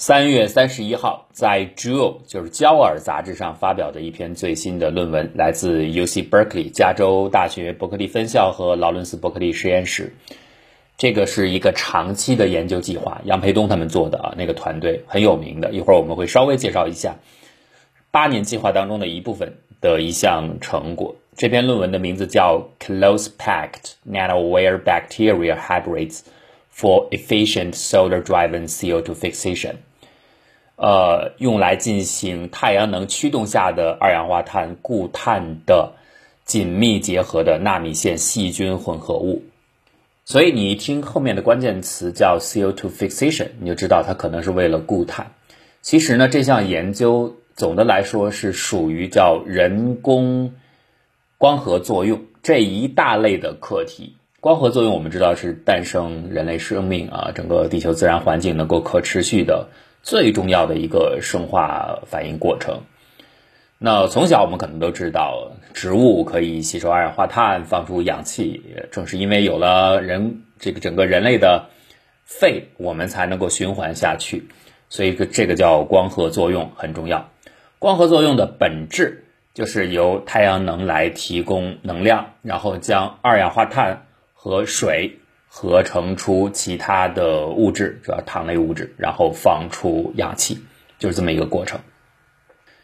三月三十一号，在《Jewel》就是《焦耳》杂志上发表的一篇最新的论文，来自 UC Berkeley 加州大学伯克利分校和劳伦斯伯克利实验室。这个是一个长期的研究计划，杨培东他们做的啊，那个团队很有名的。一会儿我们会稍微介绍一下八年计划当中的一部分的一项成果。这篇论文的名字叫《Close Packed Nanowire Bacteria Hybrids for Efficient Solar-Driven CO2 Fixation》。呃，用来进行太阳能驱动下的二氧化碳固碳的紧密结合的纳米线细菌混合物。所以你一听后面的关键词叫 CO2 fixation，你就知道它可能是为了固碳。其实呢，这项研究总的来说是属于叫人工光合作用这一大类的课题。光合作用我们知道是诞生人类生命啊，整个地球自然环境能够可持续的。最重要的一个生化反应过程。那从小我们可能都知道，植物可以吸收二氧化碳，放出氧气。正是因为有了人这个整个人类的肺，我们才能够循环下去。所以这个叫光合作用很重要。光合作用的本质就是由太阳能来提供能量，然后将二氧化碳和水。合成出其他的物质，主要糖类物质，然后放出氧气，就是这么一个过程。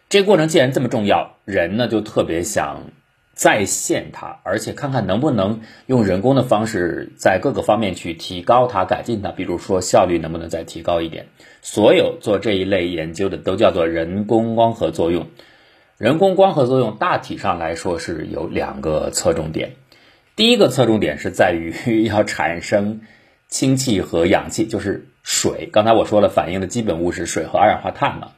这个过程既然这么重要，人呢就特别想再现它，而且看看能不能用人工的方式在各个方面去提高它、改进它。比如说效率能不能再提高一点？所有做这一类研究的都叫做人工光合作用。人工光合作用大体上来说是有两个侧重点。第一个侧重点是在于 要产生氢气和氧气，就是水。刚才我说了，反应的基本物质水和二氧化碳嘛。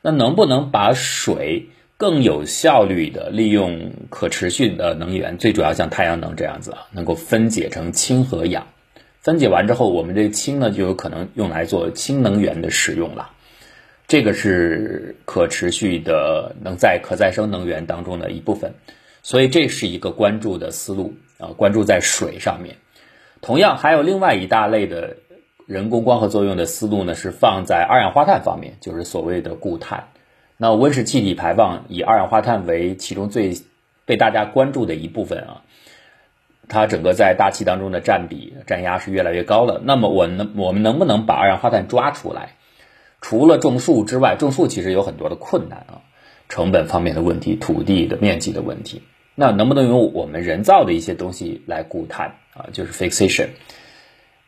那能不能把水更有效率的利用可持续的能源？最主要像太阳能这样子啊，能够分解成氢和氧。分解完之后，我们这氢呢就有可能用来做氢能源的使用了。这个是可持续的，能在可再生能源当中的一部分。所以这是一个关注的思路啊，关注在水上面。同样还有另外一大类的人工光合作用的思路呢，是放在二氧化碳方面，就是所谓的固碳。那温室气体排放以二氧化碳为其中最被大家关注的一部分啊，它整个在大气当中的占比占压是越来越高了。那么我能我们能不能把二氧化碳抓出来？除了种树之外，种树其实有很多的困难啊，成本方面的问题，土地的面积的问题。那能不能用我们人造的一些东西来固碳啊？就是 fixation，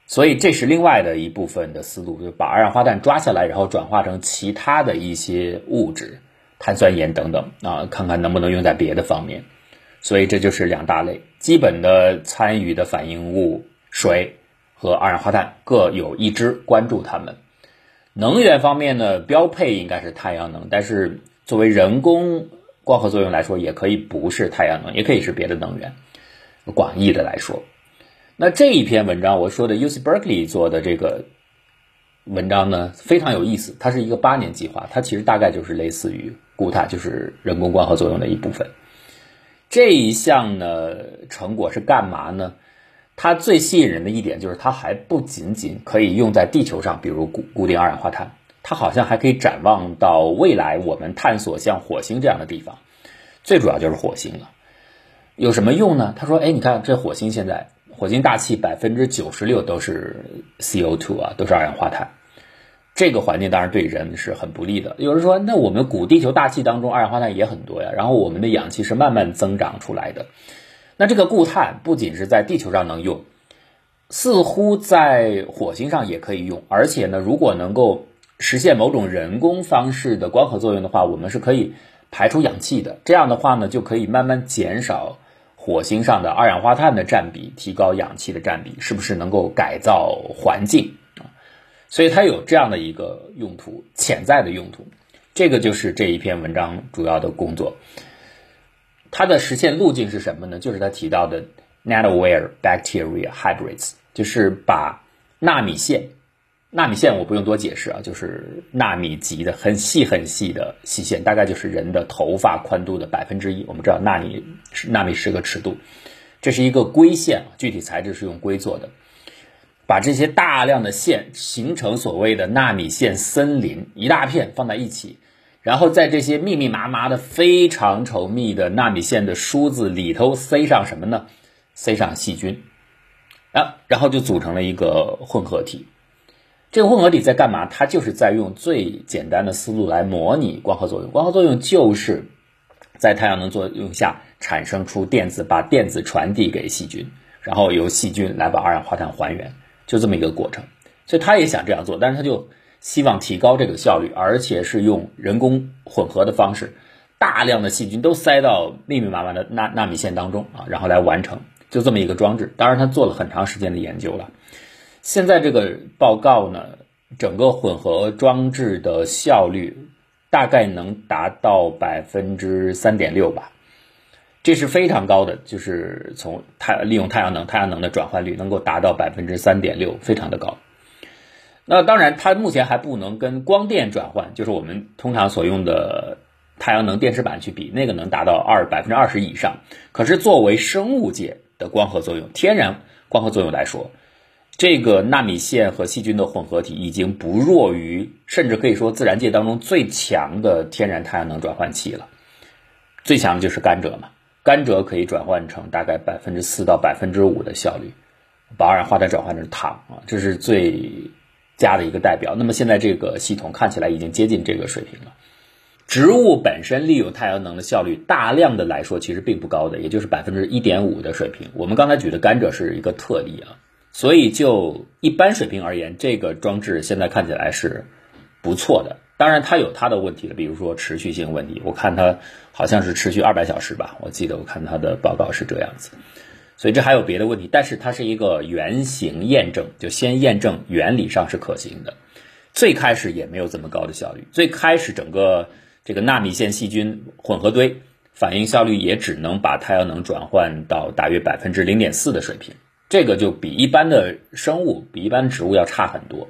所以这是另外的一部分的思路，就把二氧化碳抓下来，然后转化成其他的一些物质，碳酸盐等等啊，看看能不能用在别的方面。所以这就是两大类基本的参与的反应物，水和二氧化碳各有一支，关注它们。能源方面呢，标配应该是太阳能，但是作为人工。光合作用来说，也可以不是太阳能，也可以是别的能源。广义的来说，那这一篇文章我说的 UC Berkeley 做的这个文章呢，非常有意思。它是一个八年计划，它其实大概就是类似于固态，就是人工光合作用的一部分。这一项呢，成果是干嘛呢？它最吸引人的一点就是，它还不仅仅可以用在地球上，比如固固定二氧化碳。它好像还可以展望到未来，我们探索像火星这样的地方，最主要就是火星了。有什么用呢？他说：“哎，你看这火星现在，火星大气百分之九十六都是 CO2 啊，都是二氧化碳。这个环境当然对人是很不利的。有人说，那我们古地球大气当中二氧化碳也很多呀，然后我们的氧气是慢慢增长出来的。那这个固碳不仅是在地球上能用，似乎在火星上也可以用，而且呢，如果能够。”实现某种人工方式的光合作用的话，我们是可以排出氧气的。这样的话呢，就可以慢慢减少火星上的二氧化碳的占比，提高氧气的占比，是不是能够改造环境啊？所以它有这样的一个用途，潜在的用途。这个就是这一篇文章主要的工作。它的实现路径是什么呢？就是他提到的 nanowire bacteria hybrids，就是把纳米线。纳米线我不用多解释啊，就是纳米级的很细很细的细线，大概就是人的头发宽度的百分之一。我们知道纳米纳米是个尺度，这是一个硅线，具体材质是用硅做的。把这些大量的线形成所谓的纳米线森林，一大片放在一起，然后在这些密密麻麻的、非常稠密的纳米线的梳子里头塞上什么呢？塞上细菌，啊，然后就组成了一个混合体。这个混合体在干嘛？它就是在用最简单的思路来模拟光合作用。光合作用就是在太阳能作用下产生出电子，把电子传递给细菌，然后由细菌来把二氧化碳还原。就这么一个过程，所以他也想这样做，但是他就希望提高这个效率，而且是用人工混合的方式，大量的细菌都塞到密密麻麻的纳纳米线当中啊，然后来完成，就这么一个装置。当然，他做了很长时间的研究了。现在这个报告呢，整个混合装置的效率大概能达到百分之三点六吧。这是非常高的，就是从太利用太阳能，太阳能的转换率能够达到百分之三点六，非常的高。那当然，它目前还不能跟光电转换，就是我们通常所用的太阳能电池板去比，那个能达到二百分之二十以上。可是作为生物界的光合作用，天然光合作用来说，这个纳米线和细菌的混合体已经不弱于，甚至可以说自然界当中最强的天然太阳能转换器了。最强的就是甘蔗嘛。甘蔗可以转换成大概百分之四到百分之五的效率，把二氧化碳转换成糖啊，这是最佳的一个代表。那么现在这个系统看起来已经接近这个水平了。植物本身利用太阳能的效率，大量的来说其实并不高的，也就是百分之一点五的水平。我们刚才举的甘蔗是一个特例啊，所以就一般水平而言，这个装置现在看起来是不错的。当然，它有它的问题了，比如说持续性问题。我看它好像是持续二百小时吧，我记得我看它的报告是这样子。所以这还有别的问题，但是它是一个原型验证，就先验证原理上是可行的。最开始也没有这么高的效率，最开始整个这个纳米线细菌混合堆反应效率也只能把太阳能转换到大约百分之零点四的水平，这个就比一般的生物、比一般植物要差很多。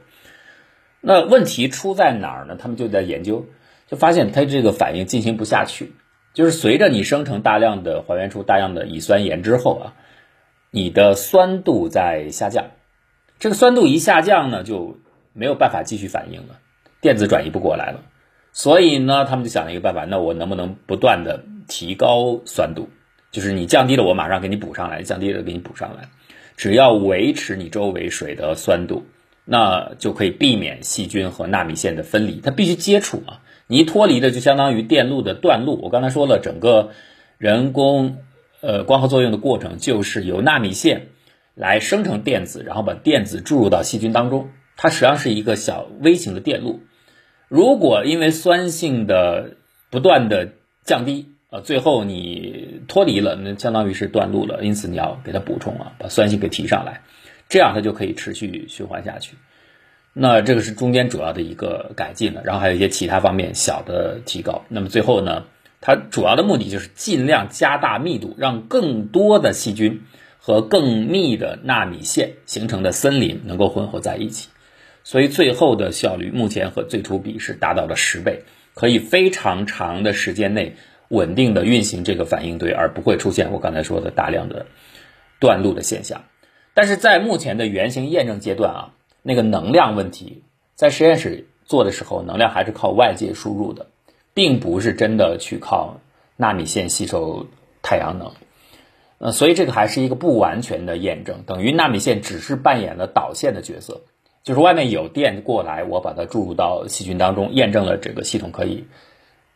那问题出在哪儿呢？他们就在研究，就发现它这个反应进行不下去，就是随着你生成大量的还原出大量的乙酸盐之后啊，你的酸度在下降，这个酸度一下降呢，就没有办法继续反应了，电子转移不过来了，所以呢，他们就想了一个办法，那我能不能不断的提高酸度？就是你降低了，我马上给你补上来，降低了给你补上来，只要维持你周围水的酸度。那就可以避免细菌和纳米线的分离，它必须接触啊！你一脱离的，就相当于电路的断路。我刚才说了，整个人工呃光合作用的过程，就是由纳米线来生成电子，然后把电子注入到细菌当中。它实际上是一个小微型的电路。如果因为酸性的不断的降低，呃，最后你脱离了，那相当于是断路了。因此你要给它补充啊，把酸性给提上来。这样它就可以持续循环下去，那这个是中间主要的一个改进了，然后还有一些其他方面小的提高。那么最后呢，它主要的目的就是尽量加大密度，让更多的细菌和更密的纳米线形成的森林能够混合在一起。所以最后的效率目前和最初比是达到了十倍，可以非常长的时间内稳定的运行这个反应堆，而不会出现我刚才说的大量的断路的现象。但是在目前的原型验证阶段啊，那个能量问题，在实验室做的时候，能量还是靠外界输入的，并不是真的去靠纳米线吸收太阳能，呃，所以这个还是一个不完全的验证，等于纳米线只是扮演了导线的角色，就是外面有电过来，我把它注入到细菌当中，验证了这个系统可以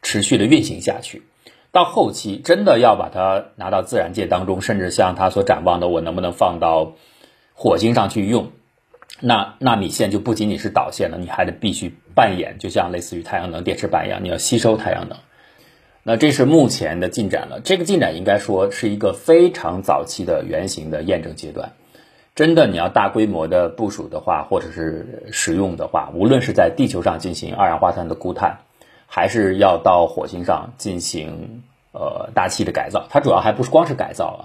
持续的运行下去。到后期真的要把它拿到自然界当中，甚至像他所展望的，我能不能放到火星上去用？那纳米线就不仅仅是导线了，你还得必须扮演，就像类似于太阳能电池板一样，你要吸收太阳能。那这是目前的进展了。这个进展应该说是一个非常早期的原型的验证阶段。真的，你要大规模的部署的话，或者是使用的话，无论是在地球上进行二氧化碳的固碳。还是要到火星上进行呃大气的改造，它主要还不是光是改造啊，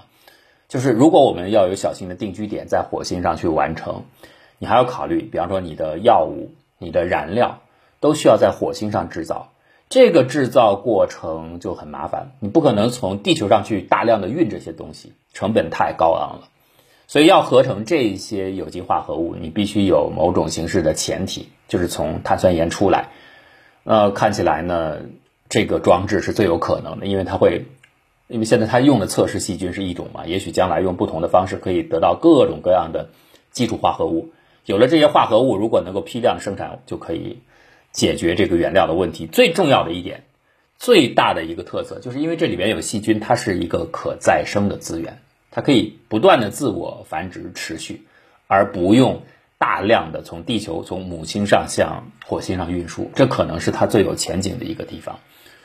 就是如果我们要有小型的定居点在火星上去完成，你还要考虑，比方说你的药物、你的燃料都需要在火星上制造，这个制造过程就很麻烦，你不可能从地球上去大量的运这些东西，成本太高昂了。所以要合成这些有机化合物，你必须有某种形式的前提，就是从碳酸盐出来。呃，看起来呢，这个装置是最有可能的，因为它会，因为现在它用的测试细菌是一种嘛，也许将来用不同的方式可以得到各种各样的基础化合物。有了这些化合物，如果能够批量生产，就可以解决这个原料的问题。最重要的一点，最大的一个特色，就是因为这里边有细菌，它是一个可再生的资源。它可以不断的自我繁殖持续，而不用大量的从地球从母星上向火星上运输，这可能是它最有前景的一个地方。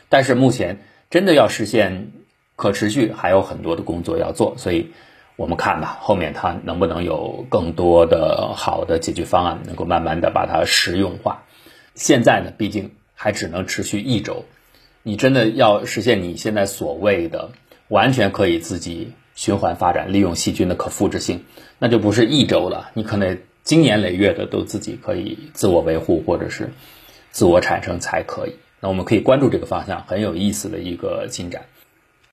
但是目前真的要实现可持续，还有很多的工作要做，所以我们看吧，后面它能不能有更多的好的解决方案，能够慢慢的把它实用化。现在呢，毕竟还只能持续一周，你真的要实现你现在所谓的完全可以自己。循环发展，利用细菌的可复制性，那就不是一周了，你可能经年累月的都自己可以自我维护或者是自我产生才可以。那我们可以关注这个方向，很有意思的一个进展。